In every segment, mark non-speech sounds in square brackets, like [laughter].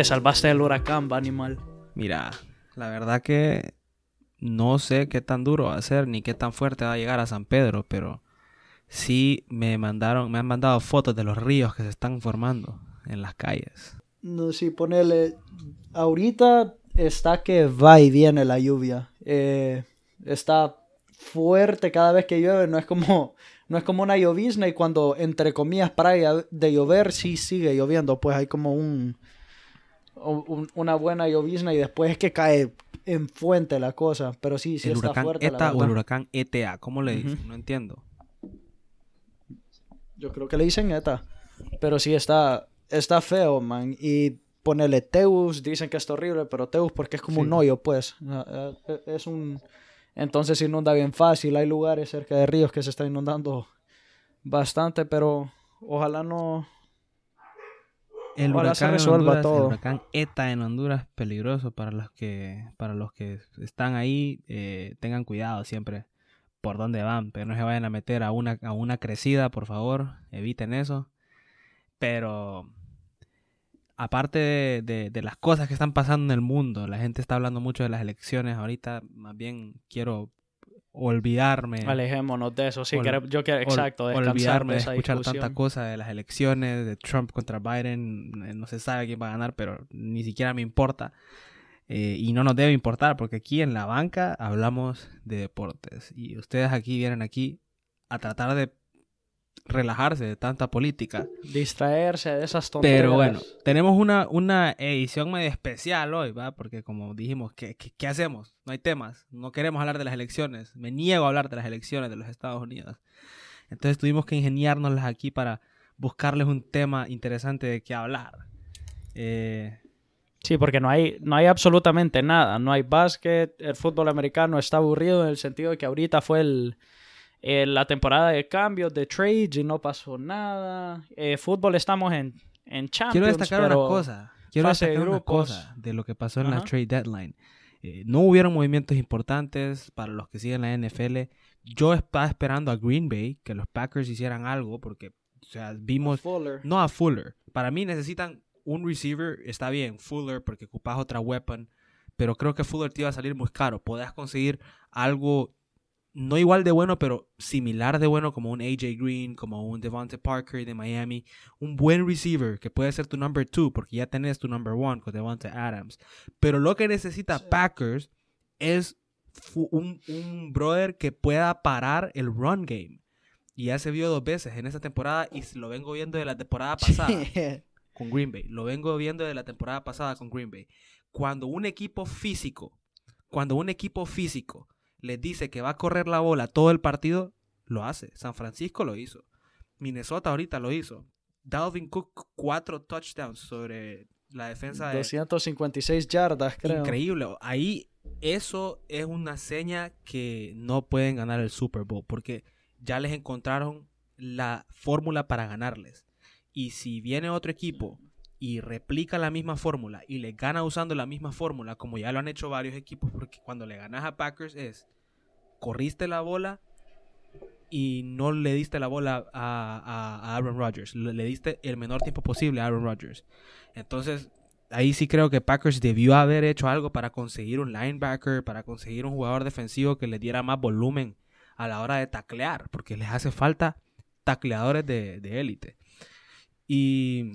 te salvaste del huracán, va animal. Mira, la verdad que no sé qué tan duro va a ser ni qué tan fuerte va a llegar a San Pedro, pero sí me mandaron, me han mandado fotos de los ríos que se están formando en las calles. No, sí, ponele. Ahorita está que va y viene la lluvia. Eh, está fuerte cada vez que llueve, no es como no es como una llovizna y cuando entre comillas para de llover sí sigue lloviendo, pues hay como un, una buena llovizna y después es que cae en fuente la cosa, pero sí, sí el está huracán fuerte. ETA o el huracán ETA, ¿cómo le dicen? No entiendo. Yo creo que le dicen ETA, pero sí está, está feo, man, y ponerle Teus, dicen que es horrible, pero Teus porque es como un hoyo, pues, ah, ah, es un entonces se inunda bien fácil. Hay lugares cerca de ríos que se están inundando bastante, pero ojalá no. El huracán se resuelva todo. El huracán ETA en Honduras peligroso para los que para los que están ahí. Eh, tengan cuidado siempre por dónde van, pero no se vayan a meter a una, a una crecida, por favor, eviten eso. Pero aparte de, las cosas que están pasando en el mundo, la gente está hablando mucho de las elecciones ahorita, más bien quiero olvidarme. Alejémonos de eso, sí, yo quiero, exacto, olvidarme de, escuchar tanta cosa de las elecciones, de Trump contra Biden, eh, no se sabe quién va a ganar, pero ni siquiera me importa. Eh, y no nos debe importar, porque aquí en la banca hablamos de deportes. Y ustedes aquí vienen aquí a tratar de relajarse de tanta política. Distraerse de esas tonterías. Pero bueno, tenemos una, una edición medio especial hoy, ¿va? Porque como dijimos, ¿qué, ¿qué, hacemos? No hay temas. No queremos hablar de las elecciones. Me niego a hablar de las elecciones de los Estados Unidos. Entonces tuvimos que ingeniárnoslas aquí para buscarles un tema interesante de qué hablar. Eh, sí, porque no hay, no hay absolutamente nada. No hay básquet. El fútbol americano está aburrido en el sentido de que ahorita fue el en la temporada de cambios, de trades y no pasó nada. Eh, fútbol estamos en, en Champions. Quiero destacar una cosa. Quiero destacar una cosa de lo que pasó en la trade deadline. Eh, no hubieron movimientos importantes para los que siguen la NFL. Yo estaba esperando a Green Bay que los Packers hicieran algo porque, o sea, vimos. No a Fuller. Para mí necesitan un receiver. Está bien, Fuller, porque ocupas otra weapon. Pero creo que Fuller te iba a salir muy caro. Podías conseguir algo no igual de bueno, pero similar de bueno como un AJ Green, como un Devontae Parker de Miami, un buen receiver que puede ser tu number two porque ya tenés tu number one con Devontae Adams. Pero lo que necesita Packers es un, un, brother que pueda parar el run game. Y ya se vio dos veces en esta temporada y lo vengo viendo de la temporada pasada [laughs] con Green Bay. Lo vengo viendo de la temporada pasada con Green Bay. Cuando un equipo físico, cuando un equipo físico les dice que va a correr la bola todo el partido, lo hace. San Francisco lo hizo. Minnesota ahorita lo hizo. Dalvin Cook, cuatro touchdowns sobre la defensa de... 256 yardas, creo. Increíble. Ahí eso es una seña que no pueden ganar el Super Bowl porque ya les encontraron la fórmula para ganarles. Y si viene otro equipo y replica la misma fórmula y le gana usando la misma fórmula, como ya lo han hecho varios equipos, porque cuando le ganas a Packers es, corriste la bola y no le diste la bola a, Aaron Rodgers, le, diste el menor tiempo posible a Aaron Rodgers. Entonces, ahí sí creo que Packers debió haber hecho algo para conseguir un linebacker, para conseguir un jugador defensivo que le diera más volumen a la hora de taclear, porque les hace falta tacleadores de élite. Y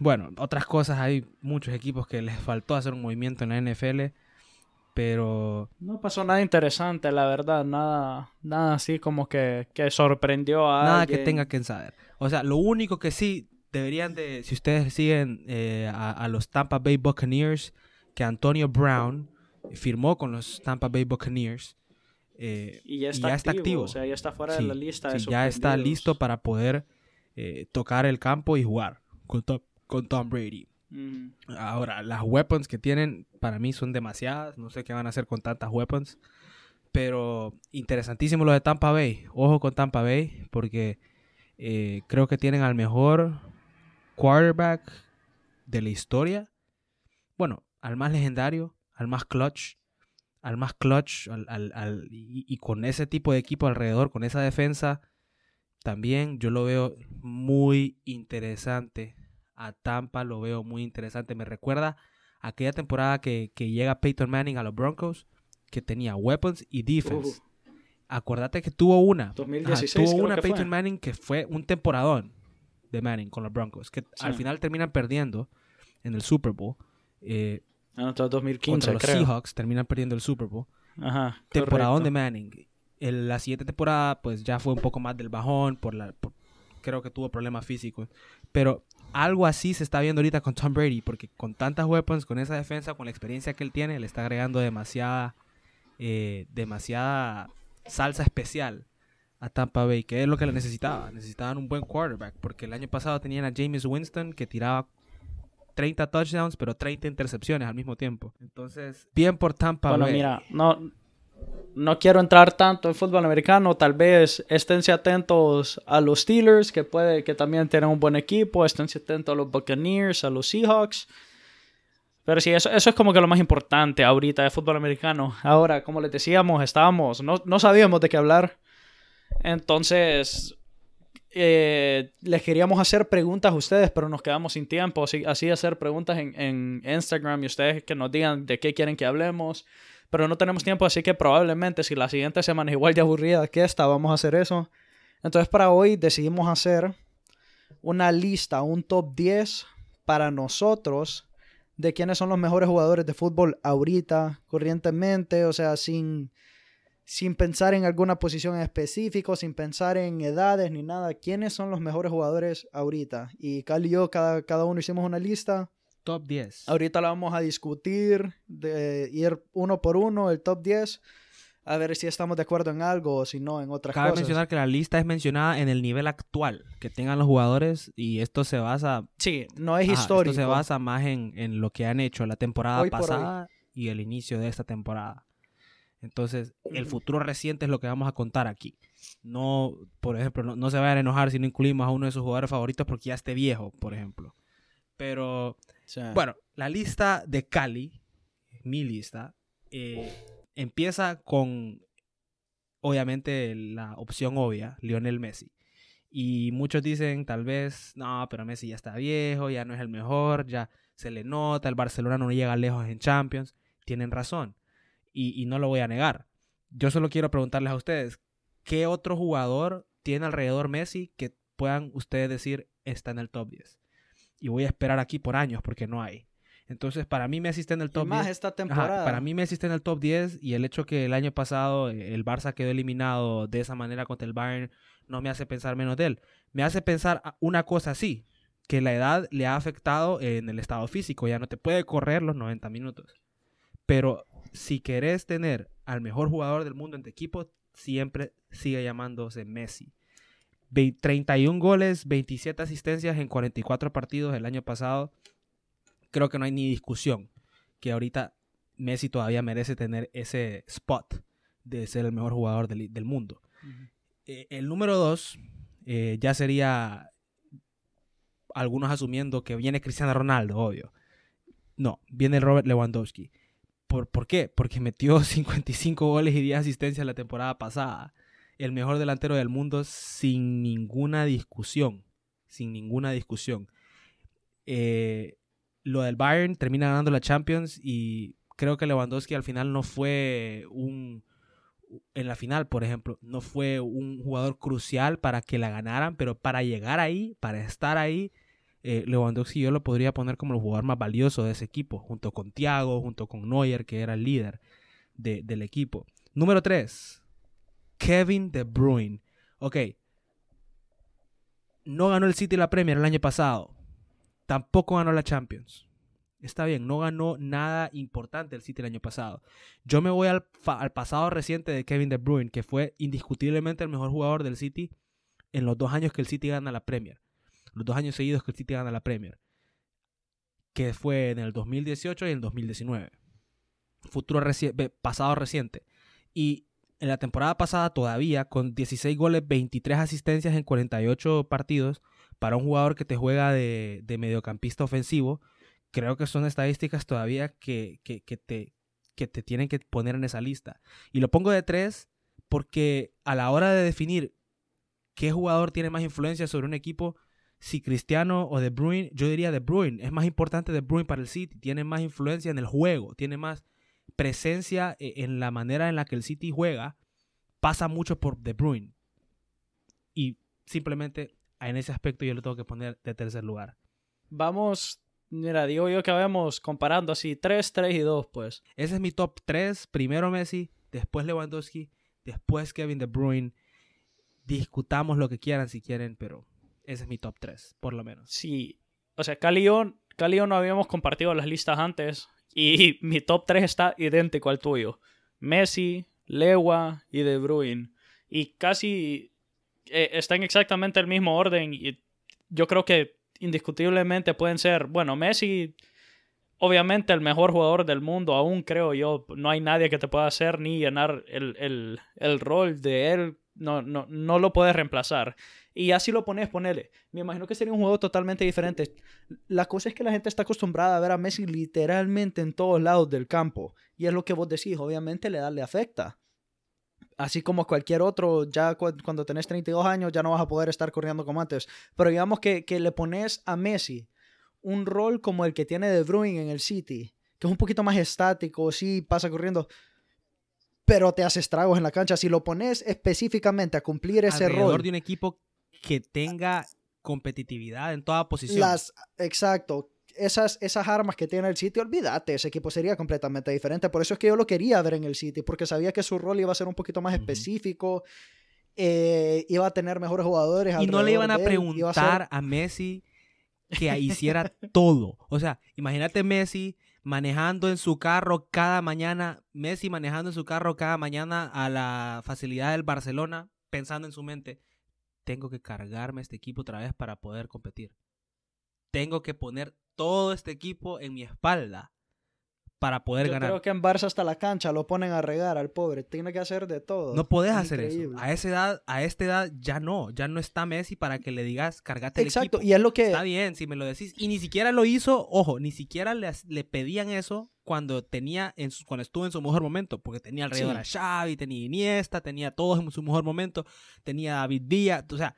bueno, otras cosas, hay muchos equipos que les faltó hacer un movimiento en la NFL, pero... No pasó nada interesante, la verdad, nada, nada así como que, que sorprendió a... Nada que tenga que saber. O sea, lo único que sí deberían de, si ustedes siguen eh, a, los Tampa Bay Buccaneers, que Antonio Brown firmó con los Tampa Bay Buccaneers. Eh, y ya está, activo, O sea, ya está fuera de la lista. Sí, ya está listo para poder eh, tocar el campo y jugar con Tom, con Tom Brady. Ahora, las weapons que tienen para mí son demasiadas. No sé qué van a hacer con tantas weapons. Pero interesantísimo lo de Tampa Bay. Ojo con Tampa Bay porque eh, creo que tienen al mejor quarterback de la historia. Bueno, al más legendario, al más clutch, al más clutch, al, y, con ese tipo de equipo alrededor, con esa defensa, también yo lo veo muy interesante a Tampa lo veo muy interesante. Me recuerda aquella temporada que, llega Peyton Manning a los Broncos, que tenía weapons y defense. Acuérdate que tuvo una. 2016, tuvo una Peyton Manning que fue un temporadón de Manning con los Broncos, que al final terminan perdiendo en el Super Bowl. Eh, ah, 2015, contra los Seahawks terminan perdiendo el Super Bowl. Ajá, temporadón de Manning. El, la siguiente temporada, pues ya fue un poco más del bajón, por la, creo que tuvo problemas físicos. Pero algo así se está viendo ahorita con Tom Brady, porque con tantas weapons, con esa defensa, con la experiencia que él tiene, le está agregando demasiada, eh, demasiada salsa especial a Tampa Bay, que es lo que le necesitaba. Necesitaban un buen quarterback, porque el año pasado tenían a James Winston que tiraba 30 touchdowns, pero 30 intercepciones al mismo tiempo. Entonces, bien por Tampa Bay. Bueno, mira, no, no quiero entrar tanto en fútbol americano, tal vez esténse atentos a los Steelers, que puede que también tienen un buen equipo, esténse atentos a los Buccaneers, a los Seahawks. Pero sí, eso, es como que lo más importante ahorita de fútbol americano. Ahora, como les decíamos, estábamos, no, sabíamos de qué hablar. Entonces, eh, les queríamos hacer preguntas a ustedes, pero nos quedamos sin tiempo. Así, así hacer preguntas en, en Instagram y ustedes que nos digan de qué quieren que hablemos pero no tenemos tiempo, así que probablemente si la siguiente semana igual de aburrida que esta, vamos a hacer eso. Entonces para hoy decidimos hacer una lista, un top 10 para nosotros de quiénes son los mejores jugadores de fútbol ahorita, corrientemente, o sea, sin, sin pensar en alguna posición específica, sin pensar en edades ni nada, quiénes son los mejores jugadores ahorita. Y Cal y yo, cada, cada uno hicimos una lista Top 10. Ahorita la vamos a discutir, de ir uno por uno, el top 10, a ver si estamos de acuerdo en algo o si no, en otras Cabe cosas. mencionar que la lista es mencionada en el nivel actual que tengan los jugadores y esto se basa... Sí, no es histórico. Esto se basa más en, en, lo que han hecho la temporada pasada y el inicio de esta temporada. Entonces, el futuro reciente es lo que vamos a contar aquí. No, por ejemplo, no, no se vayan a enojar si no incluimos a uno de sus jugadores favoritos porque ya esté viejo, por ejemplo. Pero bueno, la lista de Cali, mi lista, eh, empieza con, obviamente, la opción obvia, Lionel Messi. Y muchos dicen, tal vez, no, pero Messi ya está viejo, ya no es el mejor, ya se le nota, el Barcelona no llega lejos en Champions. Tienen razón. Y, y no lo voy a negar. Yo solo quiero preguntarles a ustedes, ¿qué otro jugador tiene alrededor Messi que puedan ustedes decir está en el top 10? Y voy a esperar aquí por años porque no hay. Entonces, para mí Messi está en el top y más esta temporada. para mí Messi está en el top 10 y el hecho que el año pasado eh, el Barça quedó eliminado de esa manera contra el Bayern no me hace pensar menos de él. Me hace pensar una cosa así, que la edad le ha afectado en el estado físico, ya no te puede correr los 90 minutos. Pero si querés tener al mejor jugador del mundo en tu equipo, siempre sigue llamándose Messi. 31 goles, 27 asistencias en 44 partidos el año pasado. Creo que no hay ni discusión que ahorita Messi todavía merece tener ese spot de ser el mejor jugador del, mundo. Eh, el número 2 eh, ya sería algunos asumiendo que viene Cristiano Ronaldo, obvio. No, viene Robert Lewandowski. ¿Por, ¿Por qué? Porque metió [laughs] 55 goles y 10 asistencias la temporada pasada el mejor delantero del mundo sin ninguna discusión. Sin ninguna discusión. Eh, lo del Bayern termina ganando la Champions y creo que Lewandowski al final no fue un... En la final, por ejemplo, no fue un jugador crucial para que la ganaran, pero para llegar ahí, para estar ahí, eh, Lewandowski yo lo podría poner como el jugador más valioso de ese equipo, junto con Thiago, junto con Neuer, que era el líder del equipo. Número 3, Kevin De Bruyne. Ok. No ganó el City la Premier el año pasado. Tampoco ganó la Champions. Está bien, no ganó nada importante el City el año pasado. Yo me voy al, pasado reciente de Kevin De Bruyne, que fue indiscutiblemente el mejor jugador del City en los dos años que el City gana la Premier. Los dos años seguidos que el City gana la Premier. Que fue en el 2018 y en el 2019. Futuro pasado reciente. Y en la temporada pasada todavía con 16 goles, 23 asistencias en 48 partidos para un jugador que te juega de, mediocampista ofensivo, creo que son estadísticas todavía que, te, que te tienen que poner en esa lista. Y lo pongo de tres porque a la hora de definir qué jugador tiene más influencia sobre un equipo, si Cristiano o De Bruyne, yo diría De Bruyne. Es más importante De Bruyne para el City. Tiene más influencia en el juego. Tiene más presencia e, en la manera en la que el City juega. Pasa mucho por De Bruyne. Y simplemente en ese aspecto yo le tengo que poner de tercer lugar. Vamos, mira, digo yo que vamos comparando así 3, 3 y 2, pues. Ese es mi top 3. Primero Messi, después Lewandowski, después Kevin De Bruyne. Discutamos lo que quieran si quieren, pero ese es mi top 3, por lo menos. Sí, o sea, Cali y yo no habíamos compartido las listas antes y [laughs] mi top 3 está idéntico al tuyo. Messi, Lewa y De Bruyne. Y casi eh, están exactamente el mismo orden y yo creo que indiscutiblemente pueden ser, bueno, Messi obviamente el mejor jugador del mundo, aún creo yo, no hay nadie que te pueda hacer ni llenar el, el rol de él, no, no, no lo puedes reemplazar. Y así lo pones, ponele. Me imagino que sería un juego totalmente diferente. La cosa es que la gente está acostumbrada a ver a Messi literalmente en todos lados del campo. Y es lo que vos decís, obviamente le da, le afecta. Así como cualquier otro, ya cuando tenés 32 años ya no vas a poder estar corriendo como antes. Pero digamos que, que le pones a Messi un rol como el que tiene De Bruyne en el City, que es un poquito más estático, sí, pasa corriendo pero te hace estragos en la cancha. Si lo pones específicamente a cumplir ese rol. de un equipo que tenga competitividad en toda posición. Las, exacto. Esas, esas armas que tiene el City, olvídate, ese equipo sería completamente diferente. Por eso es que yo lo quería ver en el City, porque sabía que su rol iba a ser un poquito más específico, eh, iba a tener mejores jugadores. Y no le iban a preguntar a, Messi que hiciera todo. O sea, imagínate Messi manejando en su carro cada mañana, Messi manejando en su carro cada mañana a la facilidad del Barcelona, pensando en su mente, tengo que cargarme este equipo otra vez para poder competir. Tengo que poner todo este equipo en mi espalda para poder ganar. Creo que en Barça hasta la cancha lo ponen a regar al pobre. Tiene que hacer de todo. No puedes hacer eso. A esa edad, a esta edad ya no, ya no está Messi para que le digas cargate el Exacto, y es lo que está bien si me lo decís y ni siquiera lo hizo, ojo, ni siquiera le, le pedían eso cuando tenía en cuando estuvo en su mejor momento, porque tenía alrededor a Xavi, tenía Iniesta, tenía todos en su mejor momento, tenía David Díaz, o sea,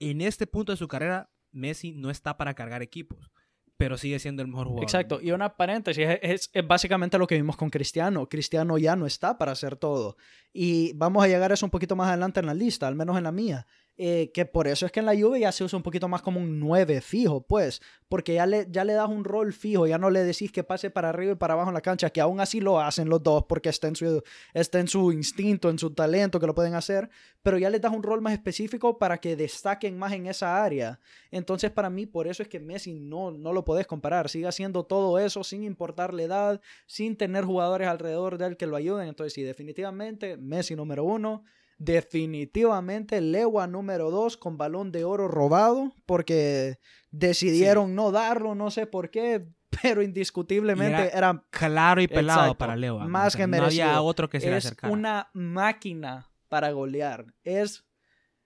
en este punto de su carrera Messi no está para cargar equipos pero sigue siendo el mejor jugador. Exacto, y una paréntesis, es, básicamente lo que vimos con Cristiano. Cristiano ya no está para hacer todo. Y vamos a llegar a eso un poquito más adelante en la lista, al menos en la mía. Eh, que por eso es que en la Juve ya se usa un poquito más como un 9 fijo, pues, porque ya le, ya le das un rol fijo, ya no le decís que pase para arriba y para abajo en la cancha, que aún así lo hacen los dos porque está en su, está en su instinto, en su talento, que lo pueden hacer, pero ya le das un rol más específico para que destaquen más en esa área. Entonces, para mí, por eso es que Messi no, no lo podés comparar, sigue haciendo todo eso sin importar la edad, sin tener jugadores alrededor de él que lo ayuden. Entonces, sí, definitivamente, Messi número uno. Definitivamente Lewa número 2 con balón de oro robado porque decidieron no darlo, no sé por qué, [laughs] pero indiscutiblemente era, claro y pelado para Lewa. Más que merecido. No había otro que se es una máquina para golear. Es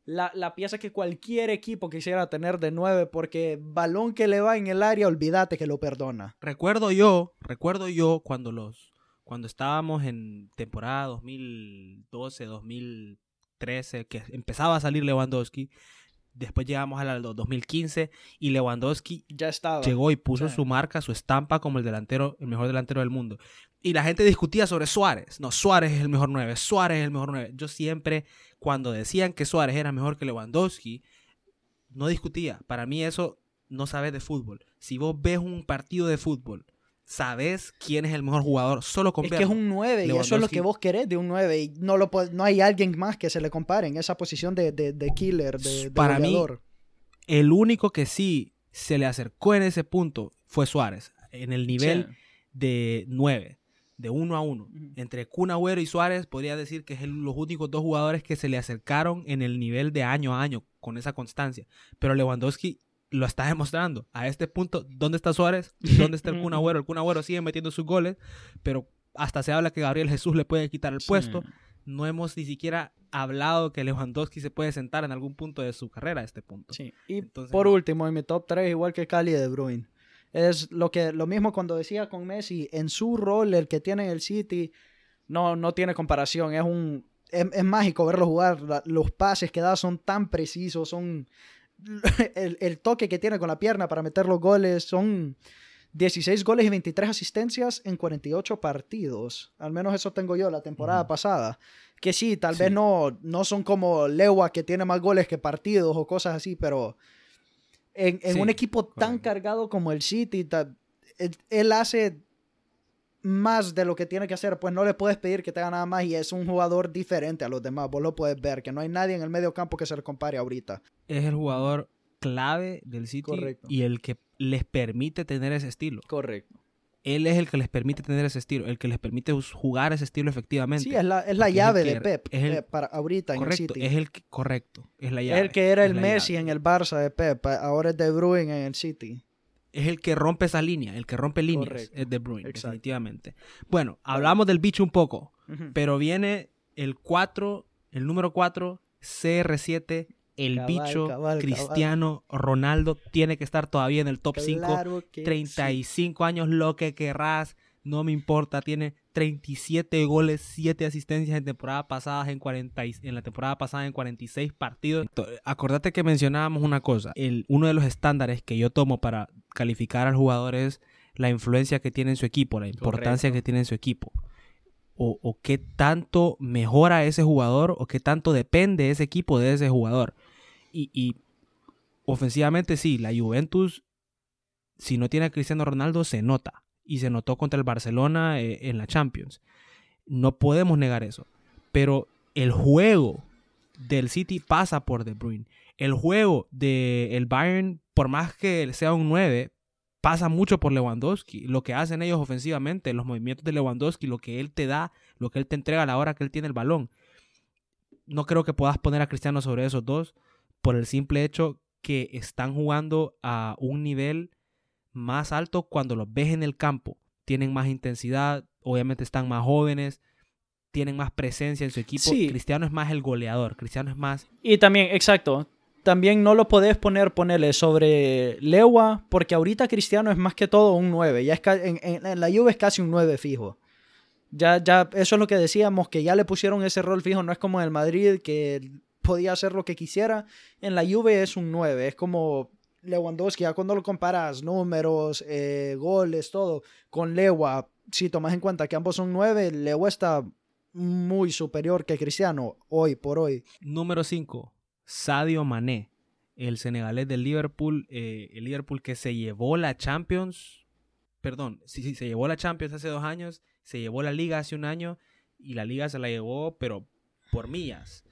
la, la, pieza que cualquier equipo quisiera tener de 9 porque balón que le va en el área, olvídate que lo perdona. Recuerdo yo, recuerdo yo cuando los cuando estábamos en temporada 2012, 2013, que empezaba a salir Lewandowski, después llegamos al 2015 y Lewandowski ya estaba. llegó y puso su marca, su estampa como el delantero, el mejor delantero del mundo. Y la gente discutía sobre Suárez. No, Suárez es el mejor 9, Suárez es el mejor 9. Yo siempre, cuando decían que Suárez era mejor que Lewandowski, no discutía. Para mí eso no sabes de fútbol. Si vos ves un partido de fútbol sabes quién es el mejor jugador solo con Es que es un 9 y eso es lo que vos querés de un 9 y no, lo, no hay alguien más que se le compare en esa posición de, killer, de, Para mí, el único que sí se le acercó en ese punto fue Suárez, en el nivel de 9, de 1 a 1. Entre Kun Agüero y Suárez podría decir que es los únicos dos jugadores que se le acercaron en el nivel de año a año con esa constancia. Pero Lewandowski lo está demostrando. A este punto, ¿dónde está Suárez? [laughs] ¿Dónde está el Kun Agüero? El Kun Agüero sigue metiendo sus goles, pero hasta se habla que Gabriel Jesús le puede quitar el puesto. No hemos ni siquiera hablado que Lewandowski se puede sentar en algún punto de su carrera a este punto. Sí. Y por último, en mi top 3, igual que Cali de Bruin. Es lo, que, lo mismo cuando decía con Messi, en su rol, el que tiene en el City, no, no tiene comparación. Es un es, mágico verlo jugar. los pases que da son tan precisos, son [laughs] el, toque que tiene con la pierna para meter los goles. Son 16 goles y 23 asistencias en 48 partidos. Al menos eso tengo yo la temporada pasada. Que sí, tal vez no, no son como Lewa que tiene más goles que partidos o cosas así, pero en, un equipo tan cargado como el City, él, hace más de lo que tiene que hacer, pues no le puedes pedir que tenga nada más y es un jugador diferente a los demás. Vos lo puedes ver, que no hay nadie en el medio campo que se le compare ahorita. Es el jugador clave del City y el que les permite tener ese estilo. Correcto. Él es el que les permite tener ese estilo, el que les permite jugar ese estilo efectivamente. Sí, es la, es la llave de Pep eh, para ahorita en el City. Es el correcto, es la llave. Es el que era el Messi en el Barça de Pep, ahora es De Bruyne en el City. Es el que rompe esa línea, el que rompe líneas es De Bruyne, definitivamente. Bueno, hablamos del bicho un poco, pero viene el 4, el número 4, CR7 el bicho Cristiano Ronaldo tiene que estar todavía en el top 5. 35 años, lo que querrás, no me importa. Tiene 37 goles, 7 asistencias en temporada pasadas en 40 en la temporada pasada en 46 partidos. Acordate que mencionábamos una cosa, el, uno de los estándares que yo tomo para calificar al jugador es la influencia que tiene en su equipo, la importancia que tiene en su equipo. O, o, qué tanto mejora ese jugador o qué tanto depende ese equipo de ese jugador. Y, ofensivamente sí, la Juventus, si no tiene a Cristiano Ronaldo, se nota. Y se notó contra el Barcelona eh, en la Champions. No podemos negar eso. Pero el juego del City pasa por De Bruyne. El juego del Bayern, por más que sea un 9, pasa mucho por Lewandowski. Lo que hacen ellos ofensivamente, los movimientos de Lewandowski, lo que él te da, lo que él te entrega a la hora que él tiene el balón. No creo que puedas poner a Cristiano sobre esos dos por el simple hecho que están jugando a un nivel más alto cuando los ves en el campo. Tienen más intensidad, obviamente están más jóvenes, tienen más presencia en su equipo. Cristiano es más el goleador, Cristiano es más... Y también, exacto, también no lo podés poner, ponerle sobre Lewa, porque ahorita Cristiano es más que todo un 9. Ya es en, en, la Juve es casi un 9 fijo. Ya, ya, eso es lo que decíamos, que ya le pusieron ese rol fijo. No es como en el Madrid, que podía hacer lo que quisiera. En la Juve es un 9, es como Lewandowski, ya cuando lo comparas, números, eh, goles, todo, con Lewa, si tomas en cuenta que ambos son 9, Lewa está muy superior que Cristiano hoy por hoy. Número 5, Sadio Mané, el senegalés del Liverpool, eh, el Liverpool que se llevó la Champions, perdón, sí, sí, se llevó la Champions hace dos años, se llevó la liga hace un año y la liga se la llevó, pero por millas.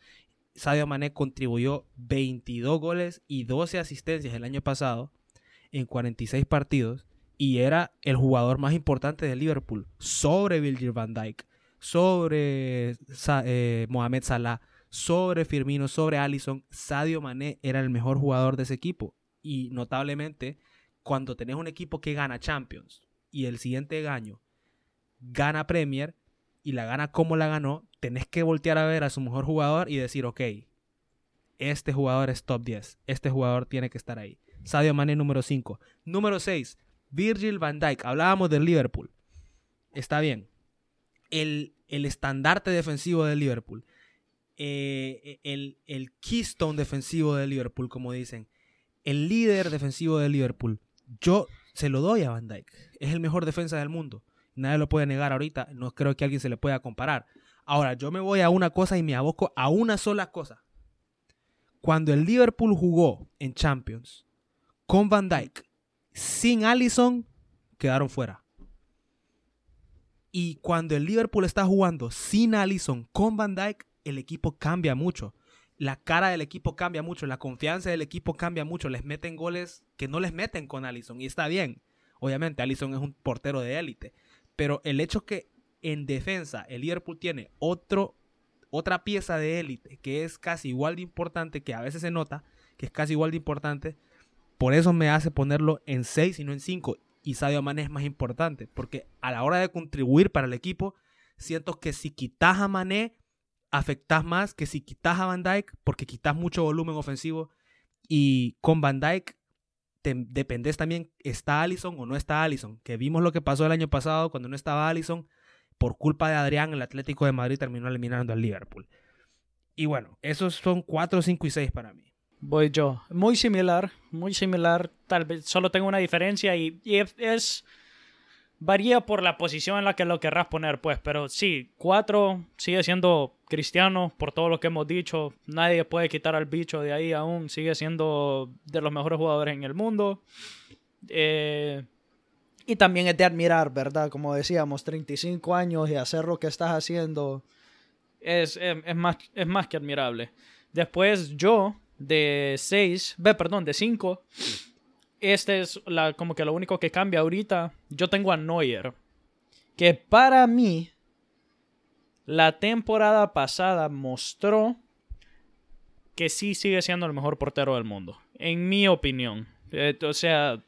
Sadio Mané contribuyó 22 goles y 12 asistencias el año pasado en 46 partidos y era el jugador más importante de Liverpool sobre Virgil van Dijk, sobre eh, Mohamed Salah, sobre Firmino, sobre Allison. Sadio Mané era el mejor jugador de ese equipo y notablemente cuando tenés un equipo que gana Champions y el siguiente año gana Premier y la gana como la ganó, tenés que voltear a ver a su mejor jugador y decir, ok, este jugador es top 10, este jugador tiene que estar ahí. Sadio Mane número 5. Número 6, Virgil van Dijk. Hablábamos del Liverpool. Está bien. El, el estandarte defensivo del Liverpool. Eh, el, el keystone defensivo del Liverpool, como dicen. El líder defensivo del Liverpool. Yo se lo doy a Van Dijk. Es el mejor defensa del mundo. Nadie lo puede negar ahorita. No creo que alguien se le pueda comparar. Ahora, yo me voy a una cosa y me aboco a una sola cosa. Cuando el Liverpool jugó en Champions con Van Dyke, sin Allison, quedaron fuera. Y cuando el Liverpool está jugando sin Allison con Van Dyke, el equipo cambia mucho. La cara del equipo cambia mucho, la confianza del equipo cambia mucho. Les meten goles que no les meten con Allison. Y está bien. Obviamente, Allison es un portero de élite. Pero el hecho que en defensa el Liverpool tiene otro, otra pieza de élite que es casi igual de importante, que a veces se nota que es casi igual de importante, por eso me hace ponerlo en 6 y no en 5. Y Sadio Mané es más importante, porque a la hora de contribuir para el equipo, siento que si quitas a Mané, afectas más que si quitas a Van Dyke, porque quitas mucho volumen ofensivo. Y con Van Dyke te dependes también, ¿está Allison o no está Allison? Que vimos lo que pasó el año pasado cuando no estaba Allison por culpa de Adrián, el Atlético de Madrid terminó eliminando al Liverpool. Y bueno, esos son 4, 5 y 6 para mí. Voy yo. Muy similar, muy similar. Tal vez solo tengo una diferencia y, es, Varía por la posición en la que lo querrás poner, pues. Pero sí, cuatro sigue siendo cristiano por todo lo que hemos dicho. Nadie puede quitar al bicho de ahí aún. Sigue siendo de los mejores jugadores en el mundo. Eh, y también es de admirar, ¿verdad? Como decíamos, 35 años y hacer lo que estás haciendo es, es, más, es más que admirable. Después yo, de 6, ve, perdón, de 5, este es la, como que lo único que cambia ahorita. Yo tengo a Neuer, que para mí la temporada pasada mostró que sí sigue siendo el mejor portero del mundo, en mi opinión. Eh, o sea,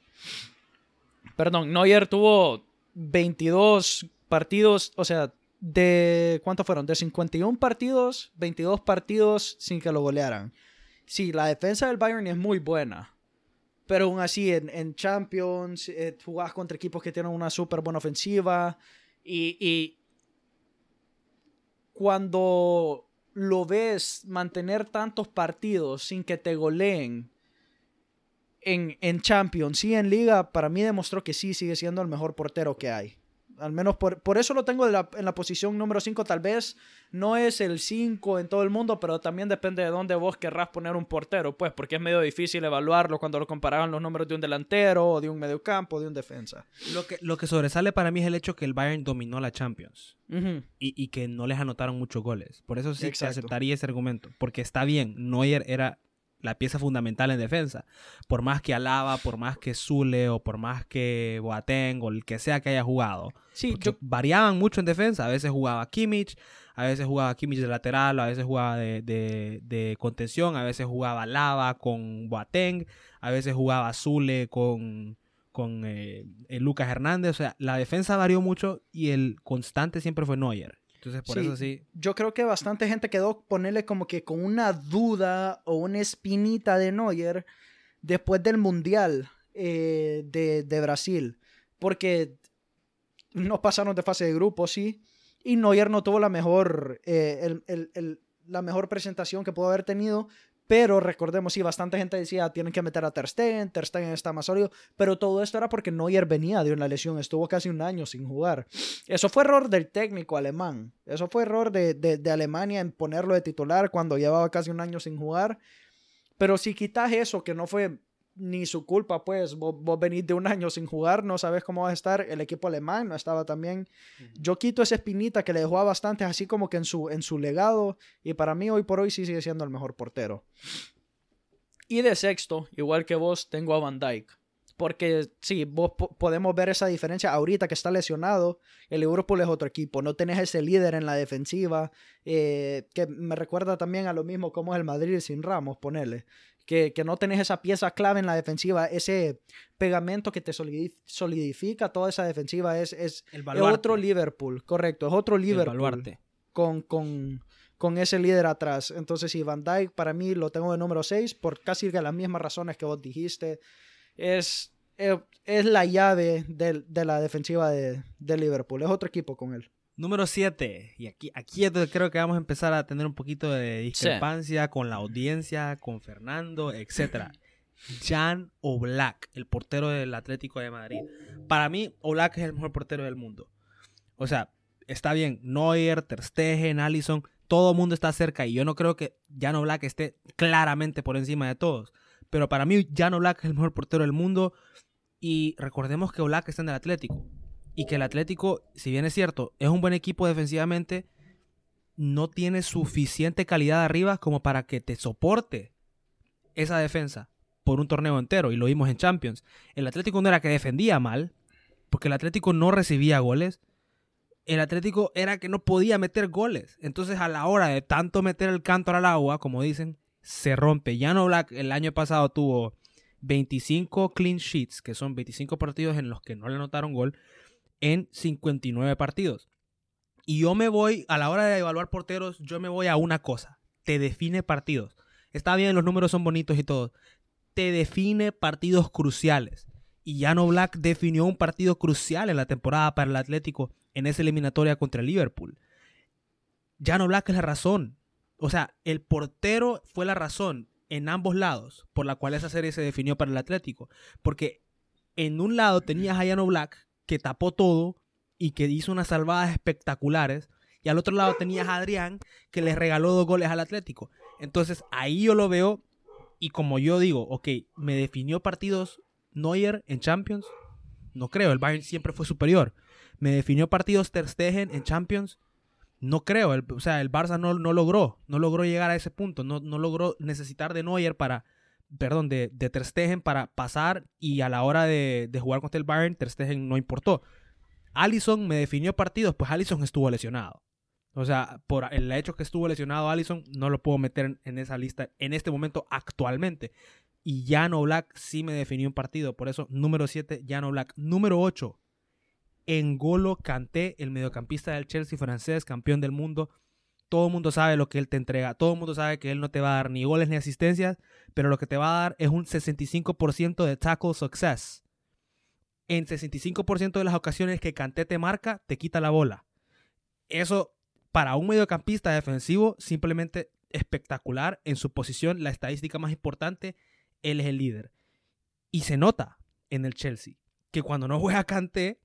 perdón, Neuer tuvo 22 partidos, o sea, de ¿cuántos fueron? De 51 partidos, 22 partidos sin que lo golearan. Sí, la defensa del Bayern es muy buena. Pero aún así, en, Champions, eh, jugás contra equipos que tienen una súper buena ofensiva. Y, y, cuando lo ves mantener tantos partidos sin que te goleen en, en Champions y en Liga, para mí demostró que sí sigue siendo el mejor portero que hay. Al menos por, por eso lo tengo en la, en la posición número 5. Tal vez no es el 5 en todo el mundo, pero también depende de dónde vos querrás poner un portero, pues, porque es medio difícil evaluarlo cuando lo comparaban los números de un delantero, o de un mediocampo, de un defensa. Lo que, lo que sobresale para mí es el hecho que el Bayern dominó la Champions y, y, que no les anotaron muchos goles. Por eso sí aceptaría ese argumento, porque está bien, Neuer era la pieza fundamental en defensa. Por más que Alaba, por más que Zule o por más que Boateng o el que sea que haya jugado. Sí, variaban mucho en defensa. A veces jugaba Kimmich, a veces jugaba Kimmich de lateral, a veces jugaba de, contención, a veces jugaba Lava con Boateng, a veces jugaba Zule con, con eh, Lucas Hernández. O sea, la defensa varió mucho y el constante siempre fue Neuer. Entonces, por eso sí. Yo creo que bastante gente quedó ponerle como que con una duda o una espinita de Neuer después del Mundial eh, de, Brasil. Porque no pasaron de fase de grupo, sí. Y Neuer no tuvo la mejor, eh, la mejor presentación que pudo haber tenido. Pero recordemos, sí, bastante gente decía, tienen que meter a Ter Stegen, Ter Stegen está más sólido, pero todo esto era porque Neuer venía de una lesión, estuvo casi un año sin jugar. Eso fue error del técnico alemán, eso fue error de, de, Alemania en ponerlo de titular cuando llevaba casi un año sin jugar. Pero si quitas eso, que no fue ni su culpa, pues vos, venís de un año sin jugar, no sabes cómo va a estar, el equipo alemán no estaba también. Yo quito esa espinita que le dejó a bastantes, así como que en su, en su legado, y para mí hoy por hoy sí sigue siendo el mejor portero. Y de sexto, igual que vos, tengo a Van Dyke. Porque sí, vos podemos ver esa diferencia ahorita que está lesionado. El Liverpool es otro equipo. No tenés ese líder en la defensiva. Eh, que me recuerda también a lo mismo como es el Madrid sin Ramos, ponerle que, no tenés esa pieza clave en la defensiva, ese pegamento que te solidifica toda esa defensiva, es, es, otro Liverpool, correcto, es otro Liverpool con, con, con, ese líder atrás. Entonces, si Van Dyke para mí lo tengo de número 6 por casi las mismas razones que vos dijiste. Es, es, la llave de, de la defensiva de, de Liverpool, es otro equipo con él. Número 7. Y aquí, aquí creo que vamos a empezar a tener un poquito de discrepancia con la audiencia, con Fernando, etc. Jan Oblak, el portero del Atlético de Madrid. Para mí, Oblak es el mejor portero del mundo. O sea, está bien, Neuer, Ter Stegen, Allison, todo el mundo está cerca y yo no creo que Jan Oblak esté claramente por encima de todos. Pero para mí, Jan Oblak es el mejor portero del mundo y recordemos que Oblak está en el Atlético y que el Atlético, si bien es cierto, es un buen equipo defensivamente, no tiene suficiente calidad arriba como para que te soporte esa defensa por un torneo entero. Y lo vimos en Champions. El Atlético no era que defendía mal, porque el Atlético no recibía goles. El Atlético era que no podía meter goles. Entonces, a la hora de tanto meter el canto al agua, como dicen, se rompe. Jan Black el año pasado tuvo 25 clean sheets, que son 25 partidos en los que no le anotaron gol en 59 partidos. Y yo me voy, a la hora de evaluar porteros, yo me voy a una cosa. Te define partidos. Está bien, los números son bonitos y todo. Te define partidos cruciales. Y Jano Black definió un partido crucial en la temporada para el Atlético en esa eliminatoria contra el Liverpool. Jano Black es la razón. O sea, el portero fue la razón. en ambos lados por la cual esa serie se definió para el Atlético. Porque en un lado tenías a Yano Black, que tapó todo y que hizo unas salvadas espectaculares. Y al otro lado tenías a Adrián, que le regaló dos goles al Atlético. Entonces ahí yo lo veo. Y como yo digo, ok, me definió partidos Neuer en Champions. No creo, el Bayern siempre fue superior. Me definió partidos Ter Stegen en Champions. No creo, o sea, el Barça no, no, logró, no logró llegar a ese punto, no, no logró necesitar de Neuer para, perdón, de, de Ter Stegen para pasar y a la hora de, de jugar contra el Bayern, Ter Stegen no importó. Allison me definió partidos, pues Allison estuvo lesionado. O sea, por el hecho que estuvo lesionado Allison, no lo puedo meter en, esa lista en este momento actualmente. Y Jano Black sí me definió un partido. Por eso, número 7, Jano Black. Número 8, Engolo Kanté, el mediocampista del Chelsea francés, campeón del mundo. Todo el mundo sabe lo que él te entrega. Todo el mundo sabe que él no te va a dar ni goles ni asistencias, pero lo que te va a dar es un 65% de tackle success. En 65% de las ocasiones que Kanté te marca, te quita la bola. Eso para un mediocampista defensivo, simplemente espectacular en su posición, la estadística más importante, él es el líder. Y se nota en el Chelsea que cuando no juega Kanté,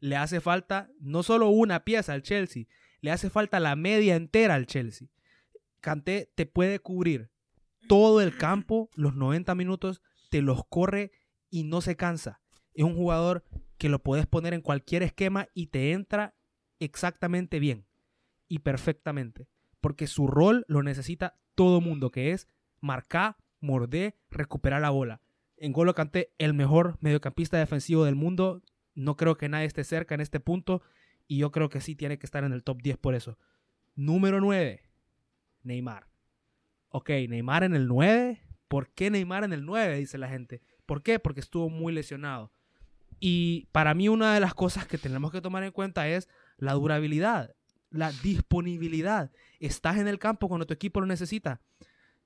le hace falta no solo una pieza al Chelsea, le hace falta la media entera al Chelsea. Kanté te puede cubrir todo el campo, los 90 minutos, te los corre y no se cansa. Es un jugador que lo puedes poner en cualquier esquema y te entra exactamente bien y perfectamente. Porque su rol lo necesita todo mundo, que es marcar, morder, recuperar la bola. En Golo Kanté, el mejor mediocampista defensivo del mundo. No creo que nadie esté cerca en este punto. Y yo creo que sí tiene que estar en el top 10 por eso. Número 9. Neymar. Ok, Neymar en el 9. ¿Por qué Neymar en el 9? Dice la gente. ¿Por qué? Porque estuvo muy lesionado. Y para mí una de las cosas que tenemos que tomar en cuenta es la durabilidad la disponibilidad. Estás en el campo cuando tu equipo lo necesita.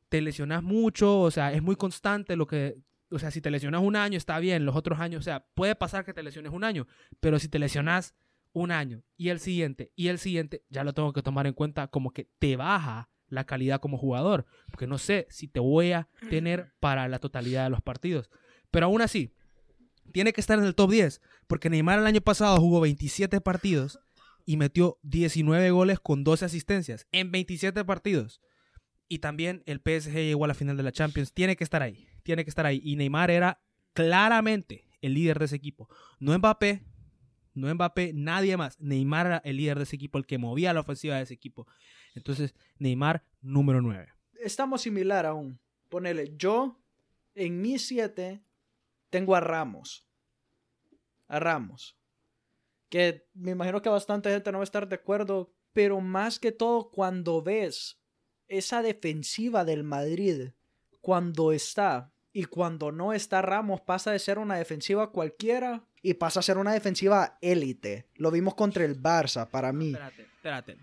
Te lesionas mucho, o sea, es muy constante lo que... O sea, si te lesionas un año está bien, los otros años, o sea, puede pasar que te lesiones un año, pero si te lesionas un año y el siguiente y el siguiente, ya lo tengo que tomar en cuenta como que te baja la calidad como jugador, porque no sé si te voy a tener para la totalidad de los partidos. Pero aún así, tiene que estar en el top 10, porque Neymar el año pasado jugó 27 partidos y metió 19 goles con 12 asistencias en 27 partidos. Y también el PSG llegó a la final de la Champions. Tiene que estar ahí. Tiene que estar ahí. Y Neymar era claramente el líder de ese equipo. No Mbappé, no Mbappé, nadie más. Neymar era el líder de ese equipo, el que movía la ofensiva de ese equipo. Entonces, Neymar, número 9. Estamos similar aún. Ponele, yo en mi 7 tengo a Ramos. A Ramos que me imagino que bastante gente no va a estar de acuerdo, pero más que todo cuando ves esa defensiva del Madrid, cuando está y cuando no está Ramos, pasa de ser una defensiva cualquiera y pasa a ser una defensiva élite. Lo vimos contra el Barça, para mí. Espérate, espérate.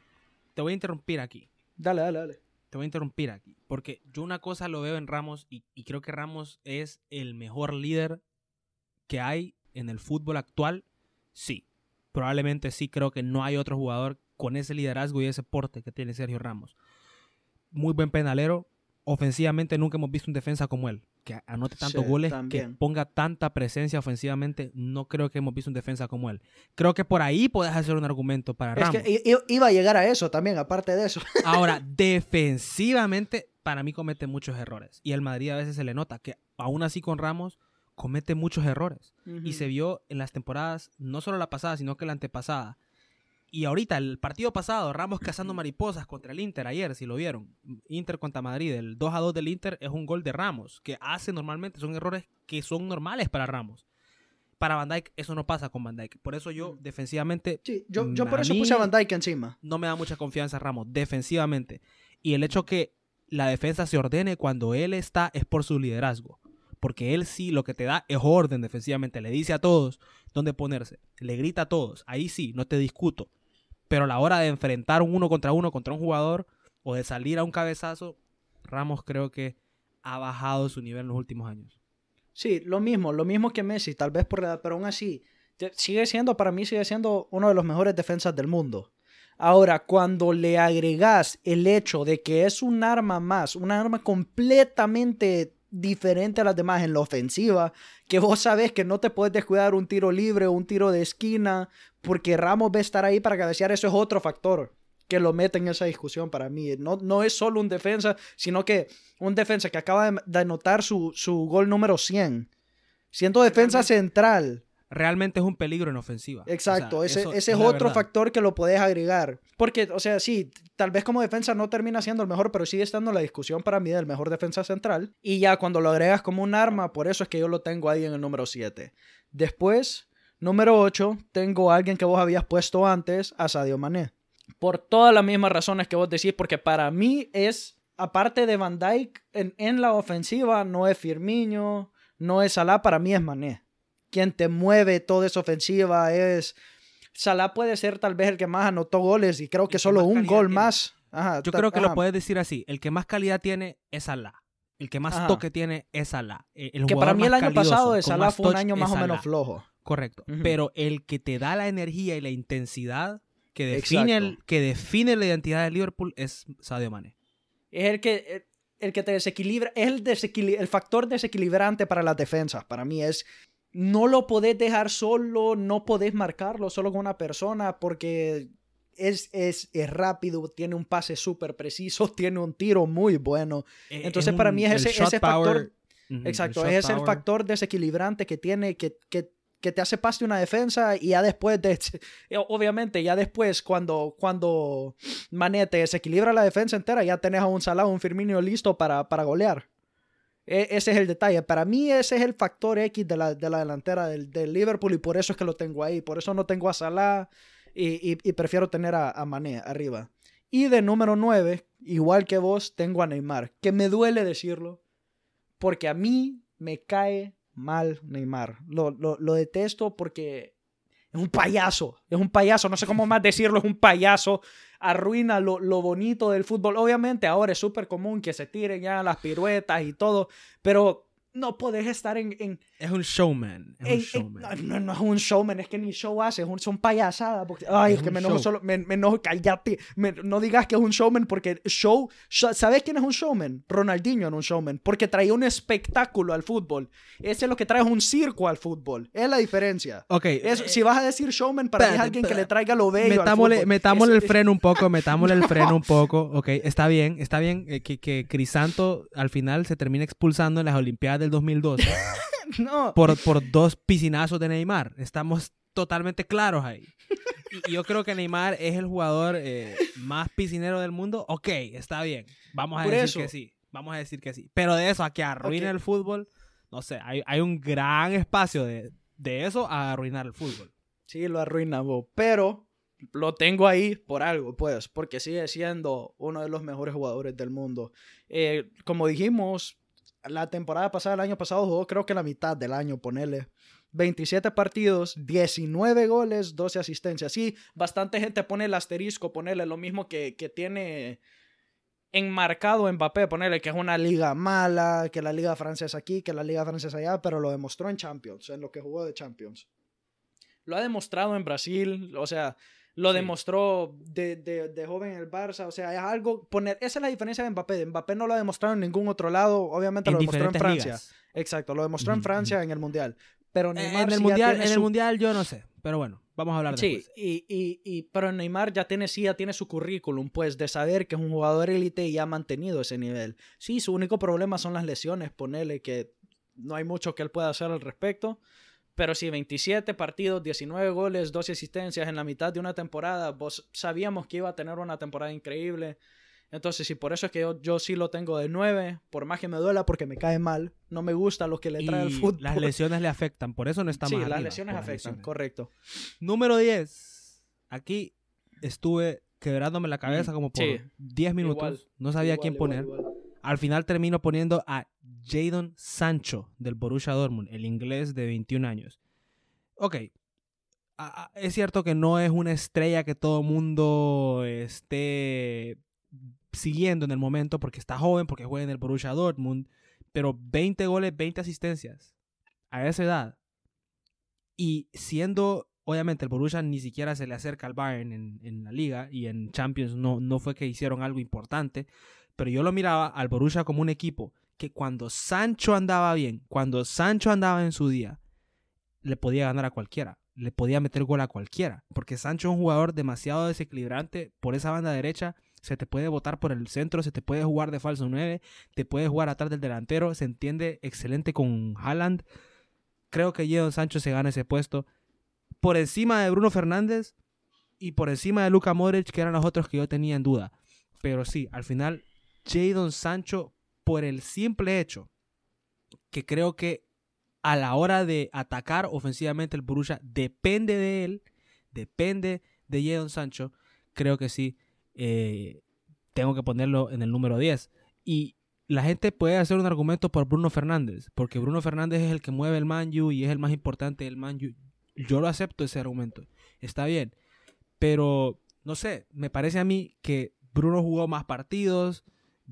Te voy a interrumpir aquí. Dale, dale, dale. Te voy a interrumpir aquí. Porque yo una cosa lo veo en Ramos y, y creo que Ramos es el mejor líder que hay en el fútbol actual. Sí, probablemente sí creo que no hay otro jugador con ese liderazgo y ese porte que tiene Sergio Ramos. Muy buen penalero. Ofensivamente nunca hemos visto un defensa como él. Que anote tantos goles, que ponga tanta presencia ofensivamente. No creo que hemos visto un defensa como él. Creo que por ahí puedes hacer un argumento para Ramos. Es que iba a llegar a eso también, aparte de eso. [laughs] Ahora, defensivamente, para mí comete muchos errores. Y el Madrid a veces se le nota que aún así con Ramos comete muchos errores. Y se vio en las temporadas, no solo la pasada, sino que la antepasada. Y ahorita, el partido pasado, Ramos cazando mariposas contra el Inter ayer, si lo vieron. Inter contra Madrid, el 2 a 2 del Inter es un gol de Ramos, que hace normalmente, son errores que son normales para Ramos. Para Van Dijk, eso no pasa con Van Dijk. Por eso yo, mm. defensivamente. Sí, yo, yo por eso puse a Van Dijk encima. No me da mucha confianza Ramos, defensivamente. Y el hecho que la defensa se ordene cuando él está es por su liderazgo porque él sí lo que te da es orden defensivamente, le dice a todos dónde ponerse, le grita a todos, ahí sí, no te discuto, pero a la hora de enfrentar un uno contra uno contra un jugador o de salir a un cabezazo, Ramos creo que ha bajado su nivel en los últimos años. Sí, lo mismo, lo mismo que Messi, tal vez por edad, pero aún así, sigue siendo, para mí sigue siendo uno de los mejores defensas del mundo. Ahora, cuando le agregas el hecho de que es un arma más, un arma completamente diferente a las demás en la ofensiva, que vos sabes que no te puedes descuidar un tiro libre un tiro de esquina, porque Ramos va a estar ahí para cabecear, eso es otro factor que lo mete en esa discusión para mí. No, no es solo un defensa, sino que un defensa que acaba de, anotar su, su, gol número 100. Siendo defensa central, realmente es un peligro en ofensiva. Exacto, ese, es, otro factor que lo puedes agregar. Porque, o sea, sí, tal vez como defensa no termina siendo el mejor, pero sigue estando la discusión para mí del mejor defensa central. Y ya cuando lo agregas como un arma, por eso es que yo lo tengo ahí en el número 7. Después, número 8, tengo a alguien que vos habías puesto antes, a Sadio Mané. Por todas las mismas razones que vos decís, porque para mí es, aparte de Van Dyke, en, en la ofensiva no es Firmino, no es Salah, para mí es Mané quien te mueve toda esa ofensiva es... Salah puede ser tal vez el que más anotó goles y creo que solo un gol más. Yo creo que lo puedes decir así. El que más calidad tiene es Salah. El que más toque tiene es Salah. El que para mí el año pasado de Salah fue un año más o menos flojo. Correcto. Pero el que te da la energía y la intensidad que define, el, que define la identidad de Liverpool es Sadio Mane. Es el que, el, que te desequilibra, es el, el factor desequilibrante para las defensas. Para mí es no lo podés dejar solo, no podés marcarlo solo con una persona porque es, es, es rápido, tiene un pase súper preciso, [laughs] tiene un tiro muy bueno. E, Entonces para mí es ese, ese factor... exacto, es el factor desequilibrante que tiene, que, que, que, te hace pase una defensa y ya después, de, [laughs] obviamente, ya después cuando, cuando Manete desequilibra la defensa entera, ya tenés a un Salah, un Firmino listo para, para golear. E, ese es el detalle. Para mí ese es el factor X de la, delantera del, Liverpool y por eso es que lo tengo ahí. Por eso no tengo a Salah y, prefiero tener a, a, Mané arriba. Y de número 9, igual que vos, tengo a Neymar. Que me duele decirlo. Porque a mí me cae mal Neymar. Lo, lo detesto porque es un payaso. Es un payaso. No sé cómo más decirlo. Es un payaso arruina lo, lo bonito del fútbol. Obviamente ahora es súper común que se tiren ya las piruetas y todo, pero no puedes estar en, Es un showman. Es un showman. no, no, es un showman, es que ni show hace, son payasadas. Porque, ay, es, que me enojo solo. Me, me enojo, cállate. no digas que es un showman porque show. ¿Sabes quién es un showman? Ronaldinho es un showman. Porque trae un espectáculo al fútbol. Ese es lo que trae un circo al fútbol. Es la diferencia. Ok. Si vas a decir showman, para mí es alguien que le traiga lo bello. Metámosle, al metámosle el freno un poco, metámosle el freno un poco. Ok, está bien, está bien eh, que, que Crisanto al final se termine expulsando en las Olimpiadas del 2012 [laughs] no. por, por dos piscinazos de Neymar. Estamos totalmente claros ahí. Y, yo creo que Neymar es el jugador eh, más piscinero del mundo. Ok, está bien. Vamos a decir que sí. Vamos a decir que sí. Pero de eso a que arruine el fútbol, no sé, hay, hay un gran espacio de, de, eso a arruinar el fútbol. Sí, lo arruina, pero lo tengo ahí por algo, pues, porque sigue siendo uno de los mejores jugadores del mundo. Eh, como dijimos, la temporada pasada, el año pasado, jugó creo que la mitad del año, ponele. 27 partidos, 19 goles, 12 asistencias. Sí, bastante gente pone el asterisco, ponerle lo mismo que, que tiene enmarcado Mbappé, ponerle que es una liga mala, que la liga francesa aquí, que la liga francesa allá, pero lo demostró en Champions, en lo que jugó de Champions. Lo ha demostrado en Brasil, o sea, lo demostró de, de, de, joven en el Barça. O sea, es algo. Poner, esa es la diferencia de Mbappé. Mbappé no lo ha demostrado en ningún otro lado. Obviamente lo demostró en Francia. Exacto, lo demostró en Francia en el Mundial. Pero Neymar en el mundial, en el mundial yo no sé, pero bueno, vamos a hablar de Sí, y, y, y, pero Neymar ya tiene, sí, ya tiene su currículum, pues, de saber que es un jugador élite y ha mantenido ese nivel. Sí, su único problema son las lesiones, ponele que no hay mucho que él pueda hacer al respecto. Pero si 27 partidos, 19 goles, 12 asistencias en la mitad de una temporada, vos sabíamos que iba a tener una temporada increíble. Entonces, si por eso es que yo, yo, sí lo tengo de 9, por más que me duela porque me cae mal, no me gusta lo que le trae el fútbol. Las lesiones le afectan, por eso no está sí, Sí, las lesiones afectan, correcto. Número 10. Aquí estuve quebrándome la cabeza mm, como por 10 minutos. no sabía quién poner. Al final termino poniendo a Jadon Sancho del Borussia Dortmund, el inglés de 21 años. Ok, es cierto que no es una estrella que todo mundo esté siguiendo en el momento porque está joven, porque juega en el Borussia Dortmund, pero 20 goles, 20 asistencias a esa edad y siendo obviamente el Borussia ni siquiera se le acerca al Bayern en, la liga y en Champions no, no fue que hicieron algo importante, pero yo lo miraba al Borussia como un equipo que cuando Sancho andaba bien, cuando Sancho andaba en su día, le podía ganar a cualquiera, le podía meter gol a cualquiera, porque Sancho es un jugador demasiado desequilibrante por esa banda derecha, se te puede botar por el centro, se te puede jugar de falso 9, te puede jugar atrás del delantero, se entiende excelente con Haaland. Creo que Jadon Sancho se gana ese puesto por encima de Bruno Fernández y por encima de Luka Modric, que eran los otros que yo tenía en duda. Pero sí, al final, Jadon Sancho, por el simple hecho que creo que a la hora de atacar ofensivamente el Borussia depende de él, depende de Jadon Sancho, creo que sí, eh, tengo que ponerlo en el número 10. Y la gente puede hacer un argumento por Bruno Fernández, porque Bruno Fernández es el que mueve el Manju y es el más importante del Manju. Yo lo acepto ese argumento, está bien, pero no sé, me parece a mí que Bruno jugó más partidos,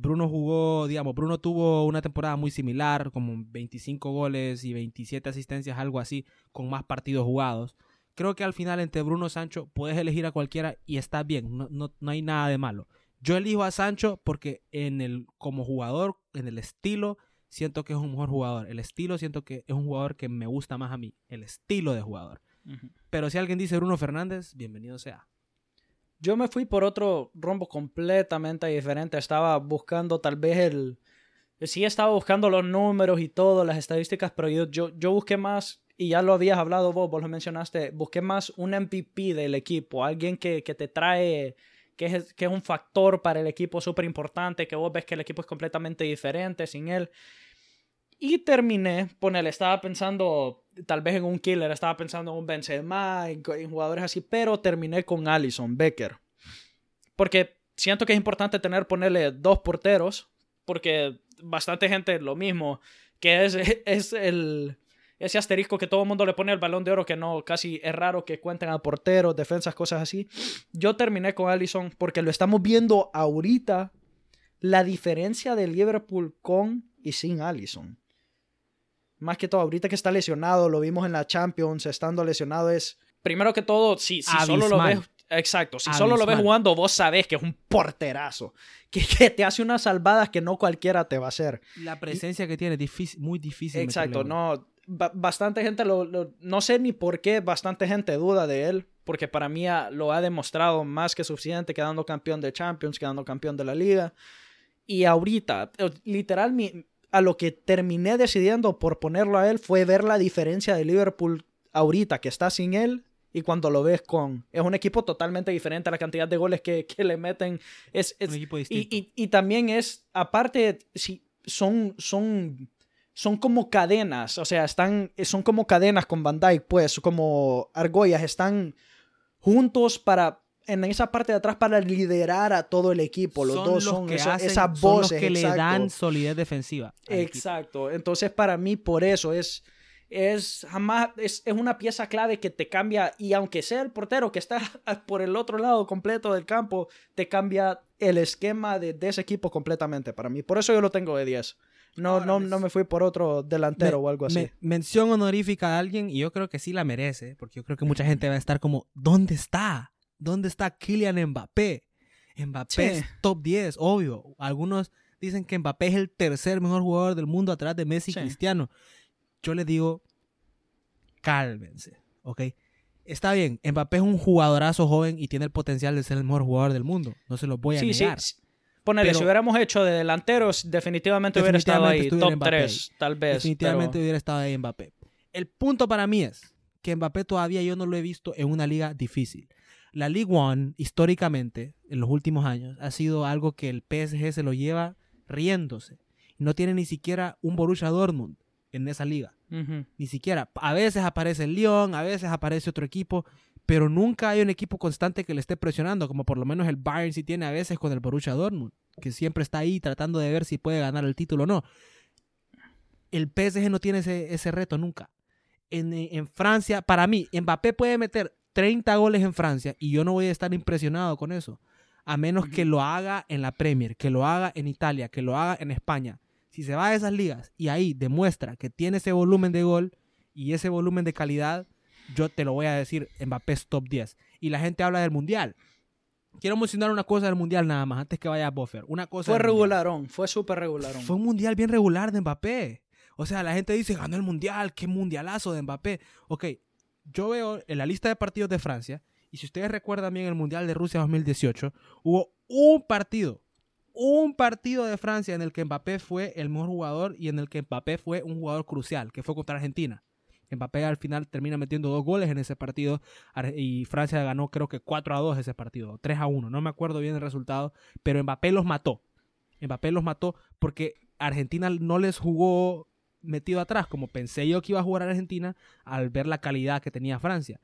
Bruno jugó, digamos, Bruno tuvo una temporada muy similar, como 25 goles y 27 asistencias, algo así, con más partidos jugados. Creo que al final entre Bruno y Sancho puedes elegir a cualquiera y está bien, no, no, no hay nada de malo. Yo elijo a Sancho porque en el, como jugador, en el estilo, siento que es un mejor jugador. El estilo siento que es un jugador que me gusta más a mí, el estilo de jugador. Pero si alguien dice Bruno Fernández, bienvenido sea. Yo me fui por otro rumbo completamente diferente. Estaba buscando tal vez el... Sí estaba buscando los números y todo, las estadísticas, pero yo, yo, busqué más, y ya lo habías hablado vos, vos lo mencionaste, busqué más un MVP del equipo, alguien que, que te trae, que es, que es un factor para el equipo súper importante, que vos ves que el equipo es completamente diferente sin él. Y terminé, ponele, estaba pensando tal vez en un killer, estaba pensando en un Benzema, en, en jugadores así, pero terminé con Allison Becker. Porque siento que es importante tener, ponerle dos porteros, porque bastante gente lo mismo, que es, [laughs] es el, ese asterisco que todo el mundo le pone al balón de oro, que no, casi es raro que cuenten a porteros, defensas, cosas así. Yo terminé con Allison porque lo estamos viendo ahorita, la diferencia de Liverpool con y sin Allison más que todo, ahorita que está lesionado, lo vimos en la Champions, estando lesionado, es. Primero que todo, si, si solo lo ves. Exacto, si solo lo ves jugando, vos sabés que es un porterazo. [laughs] Que, que, te hace unas salvadas que no cualquiera te va a hacer. La presencia que tiene, difícil, muy difícil. Exacto, no. Bastante gente lo, No sé ni por qué bastante gente duda de él. Porque para mí lo ha demostrado más que suficiente, quedando campeón de Champions, quedando campeón de la liga. Y ahorita, literal, mi, a lo que terminé decidiendo por ponerlo a él fue ver la diferencia de Liverpool ahorita que está sin él y cuando lo ves con... Es un equipo totalmente diferente a la cantidad de goles que, le meten. Es, un equipo distinto. Y, y, también es, aparte, si son, son, son como cadenas, o sea, están, son como cadenas con Van Dyke, pues, como argollas, están juntos para en esa parte de atrás para liderar a todo el equipo. Los dos son que esas voces. que le dan solidez defensiva. Exacto. Entonces, para mí, por eso es. Es jamás. Es, una pieza clave que te cambia. Y aunque sea el portero que está [laughs] por el otro lado completo del campo, te cambia el esquema de, ese equipo completamente para mí. Por eso yo lo tengo de 10. No, no, no me fui por otro delantero o algo así. mención honorífica a alguien y yo creo que sí la merece, porque yo creo que mucha gente va a estar como, ¿dónde está? ¿Dónde está Kylian Mbappé? Mbappé es top 10, obvio. Algunos dicen que Mbappé es el tercer mejor jugador del mundo atrás de Messi y Cristiano. Yo les digo, cálmense, ¿ok? Está bien, Mbappé es un jugadorazo joven y tiene el potencial de ser el mejor jugador del mundo. No se lo voy a negar. Sí, Ponele, si hubiéramos hecho de delanteros, definitivamente, hubiera estado ahí, top 3, tal vez. Definitivamente hubiera estado ahí Mbappé. El punto para mí es que Mbappé todavía yo no lo he visto en una liga difícil. La League One, históricamente, en los últimos años, ha sido algo que el PSG se lo lleva riéndose. No tiene ni siquiera un Borussia Dortmund en esa liga. Ni siquiera. A veces aparece el Lyon, a veces aparece otro equipo, pero nunca hay un equipo constante que le esté presionando, como por lo menos el Bayern sí tiene a veces con el Borussia Dortmund, que siempre está ahí tratando de ver si puede ganar el título o no. El PSG no tiene ese, ese reto nunca. En, en, Francia, para mí, Mbappé puede meter 30 goles en Francia y yo no voy a estar impresionado con eso. A menos que lo haga en la Premier, que lo haga en Italia, que lo haga en España. Si se va a esas ligas y ahí demuestra que tiene ese volumen de gol y ese volumen de calidad, yo te lo voy a decir, Mbappé es top 10. Y la gente habla del Mundial. Quiero mencionar una cosa del Mundial nada más, antes que vaya a Buffer. Una cosa fue regularón, fue súper regularón. Fue un Mundial bien regular de Mbappé. O sea, la gente dice, ganó el Mundial, qué mundialazo de Mbappé. Ok, yo veo en la lista de partidos de Francia, y si ustedes recuerdan bien el Mundial de Rusia 2018, hubo un partido, un partido de Francia en el que Mbappé fue el mejor jugador y en el que Mbappé fue un jugador crucial, que fue contra Argentina. Mbappé al final termina metiendo dos goles en ese partido y Francia ganó creo que 4 a 2 ese partido, 3 a 1, no me acuerdo bien el resultado, pero Mbappé los mató. Mbappé los mató porque Argentina no les jugó metido atrás como pensé yo que iba a jugar Argentina al ver la calidad que tenía Francia.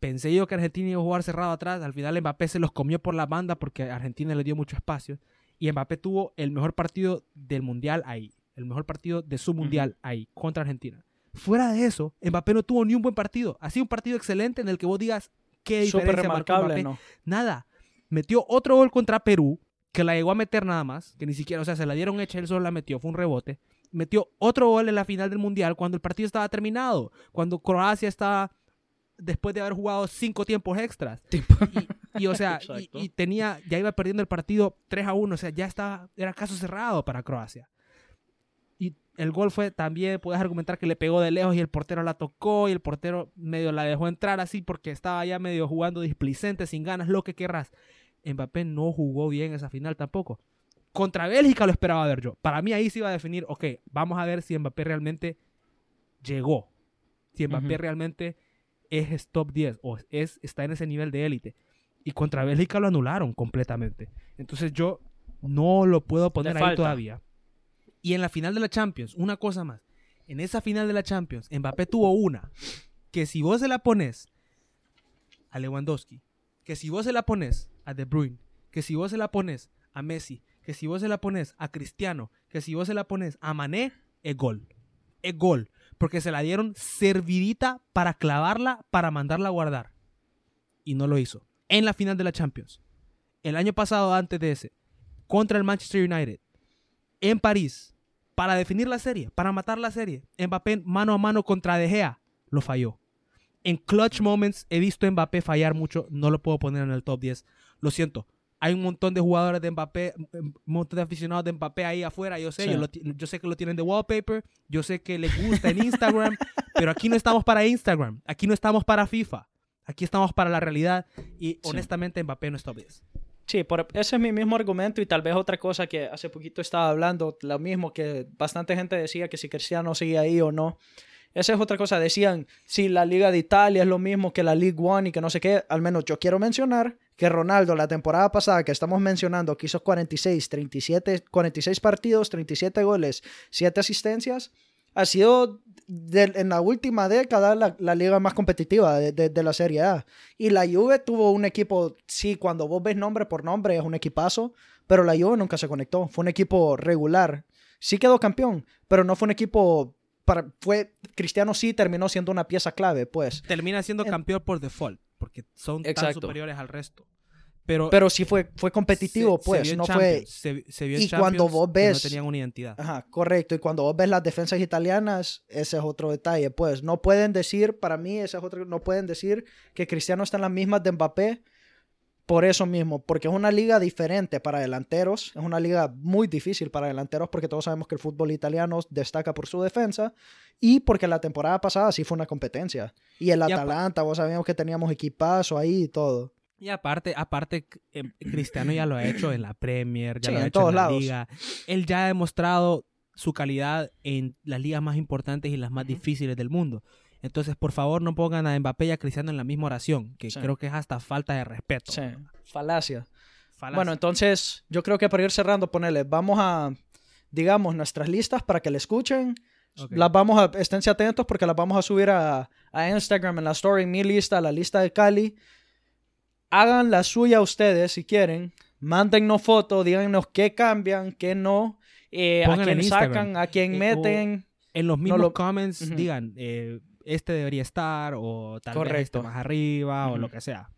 Pensé yo que Argentina iba a jugar cerrado atrás, al final Mbappé se los comió por la banda porque Argentina le dio mucho espacio y Mbappé tuvo el mejor partido del Mundial ahí, el mejor partido de su Mundial ahí, contra Argentina. Fuera de eso, Mbappé no tuvo ni un buen partido. Ha sido un partido excelente en el que vos digas qué diferencia remarcable, Mbappé. Nada. Metió otro gol contra Perú, que la llegó a meter nada más, que ni siquiera, o sea, se la dieron hecha, él solo la metió, fue un rebote. Metió otro gol en la final del Mundial cuando el partido estaba terminado, cuando Croacia estaba después de haber jugado cinco tiempos extras. Y, o sea, y, tenía, ya iba perdiendo el partido 3 a 1, o sea, ya estaba, era caso cerrado para Croacia el gol fue también, puedes argumentar que le pegó de lejos y el portero la tocó y el portero medio la dejó entrar así porque estaba ya medio jugando displicente, sin ganas, lo que querrás. Mbappé no jugó bien esa final tampoco. Contra Bélgica lo esperaba ver yo. Para mí ahí se iba a definir, ok, vamos a ver si Mbappé realmente llegó. Si Mbappé realmente es top 10 o es, está en ese nivel de élite. Y contra Bélgica lo anularon completamente. Entonces yo no lo puedo poner ahí todavía. Y en la final de la Champions, una cosa más. En esa final de la Champions, Mbappé tuvo una que si vos se la pones a Lewandowski, que si vos se la pones a De Bruyne, que si vos se la pones a Messi, que si vos se la pones a Cristiano, que si vos se la pones a Mané, es gol. Es gol. Porque se la dieron servidita para clavarla, para mandarla a guardar. Y no lo hizo. En la final de la Champions. El año pasado, antes de ese, contra el Manchester United, en París, para definir la serie, para matar la serie. Mbappé mano a mano contra De Gea lo falló. En clutch moments he visto a Mbappé fallar mucho, no lo puedo poner en el top 10. Lo siento. Hay un montón de jugadores de Mbappé, un montón de aficionados de Mbappé ahí afuera, yo sé, yo, sé que lo tienen de wallpaper, yo sé que les gusta en Instagram, [laughs] pero aquí no estamos para Instagram, aquí no estamos para FIFA, aquí estamos para la realidad y honestamente Mbappé no es top 10. Sí, por, ese es mi mismo argumento y tal vez otra cosa que hace poquito estaba hablando, lo mismo que bastante gente decía que si Cristiano sigue ahí o no. Esa es otra cosa, decían si la Liga de Italia es lo mismo que la League One y que no sé qué, al menos yo quiero mencionar que Ronaldo la temporada pasada que estamos mencionando que hizo 46, 37, 46 partidos, 37 goles, 7 asistencias, ha sido en la última década la, liga más competitiva de, la Serie A. Y la Juve tuvo un equipo, sí, cuando vos ves nombre por nombre es un equipazo, pero la Juve nunca se conectó. Fue un equipo regular. Sí quedó campeón, pero no fue un equipo... Para, fue Cristiano sí terminó siendo una pieza clave, pues. Termina siendo campeón por default, porque son tan superiores al resto. Pero, pero sí fue, fue competitivo, pues. no fue. Se, vio y cuando vos ves. no tenían una identidad. Ajá, correcto. Y cuando vos ves las defensas italianas, ese es otro detalle, pues. No pueden decir, para mí, ese es otro. No pueden decir que Cristiano está en las mismas de Mbappé por eso mismo, porque es una liga diferente para delanteros. Es una liga muy difícil para delanteros porque todos sabemos que el fútbol italiano destaca por su defensa y porque la temporada pasada sí fue una competencia. Y el Atalanta, vos sabíamos que teníamos equipazo ahí y todo. Y aparte, aparte, em, Cristiano ya lo ha hecho en la Premier, ya lo ha hecho en, la Liga. Él ya ha demostrado su calidad en las ligas más importantes y las más difíciles del mundo. Entonces, por favor, no pongan a Mbappé y a Cristiano en la misma oración, que creo que es hasta falta de respeto. Sí, falacia. Bueno, entonces, yo creo que para ir cerrando, ponerle, vamos a, digamos, nuestras listas para que le escuchen. Las vamos a, esténse atentos porque las vamos a subir a, a Instagram en la story, mi lista, la lista de Cali hagan la suya ustedes si quieren. Mándennos fotos, díganos qué cambian, qué no, eh, a quién sacan, a quién eh, meten. En los mismos comments digan, eh, este debería estar, o tal vez este más arriba, o lo que sea.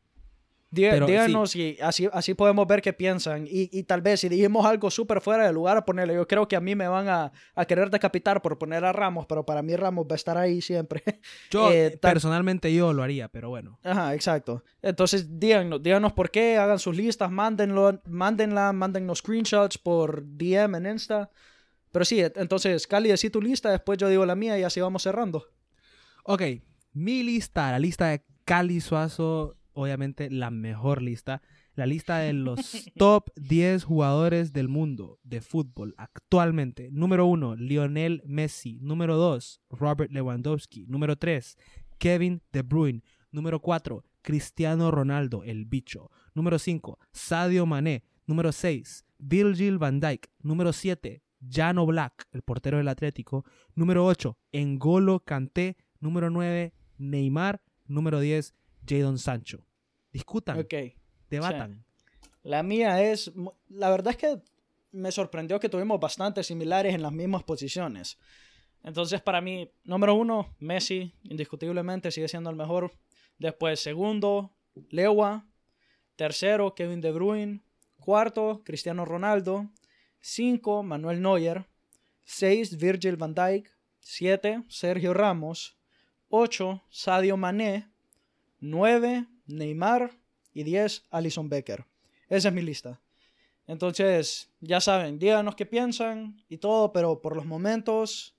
díganos y así, así podemos ver qué piensan. Y, y tal vez si dijimos algo súper fuera de lugar, ponerle. Yo creo que a mí me van a, a, querer decapitar por poner a Ramos, pero para mí Ramos va a estar ahí siempre. [laughs] Yo, eh, personalmente, yo lo haría, pero bueno. Ajá, exacto. Entonces, díganos, díganos por qué, hagan sus listas, mándenlo, mándenla, mándennos screenshots por DM en Insta. Pero sí, entonces, Cali, decí tu lista, después yo digo la mía y así vamos cerrando. Ok, mi lista, la lista de Cali Suazo, obviamente la mejor lista. La lista de los [laughs] top 10 jugadores del mundo de fútbol actualmente. Número 1, Lionel Messi. Número 2, Robert Lewandowski. Número 3, Kevin De Bruyne. Número 4, Cristiano Ronaldo, el bicho. Número 5, Sadio Mané. Número 6, Virgil van Dijk. Número 7, Jano Black, el portero del Atlético. Número 8, Engolo Kanté. Número 9, Neymar. Número 10, Jadon Sancho. Discutan. Ok. Debatan. La mía es. La verdad es que me sorprendió que tuvimos bastante similares en las mismas posiciones. Entonces, para mí, número uno, Messi, indiscutiblemente sigue siendo el mejor. Después, segundo, Lewa. Tercero, Kevin De Bruyne. Cuarto, Cristiano Ronaldo. 5. Manuel Neuer. 6. Virgil van Dijk. 7. Sergio Ramos. 8. Sadio Mané. 9. Neymar. Y 10. Alison Becker. Esa es mi lista. Entonces, ya saben, díganos qué piensan y todo, pero por los momentos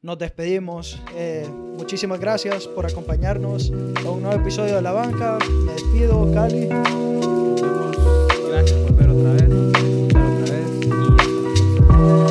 nos despedimos. Eh, muchísimas gracias por acompañarnos a un nuevo episodio de La Banca. Me despido, Cali.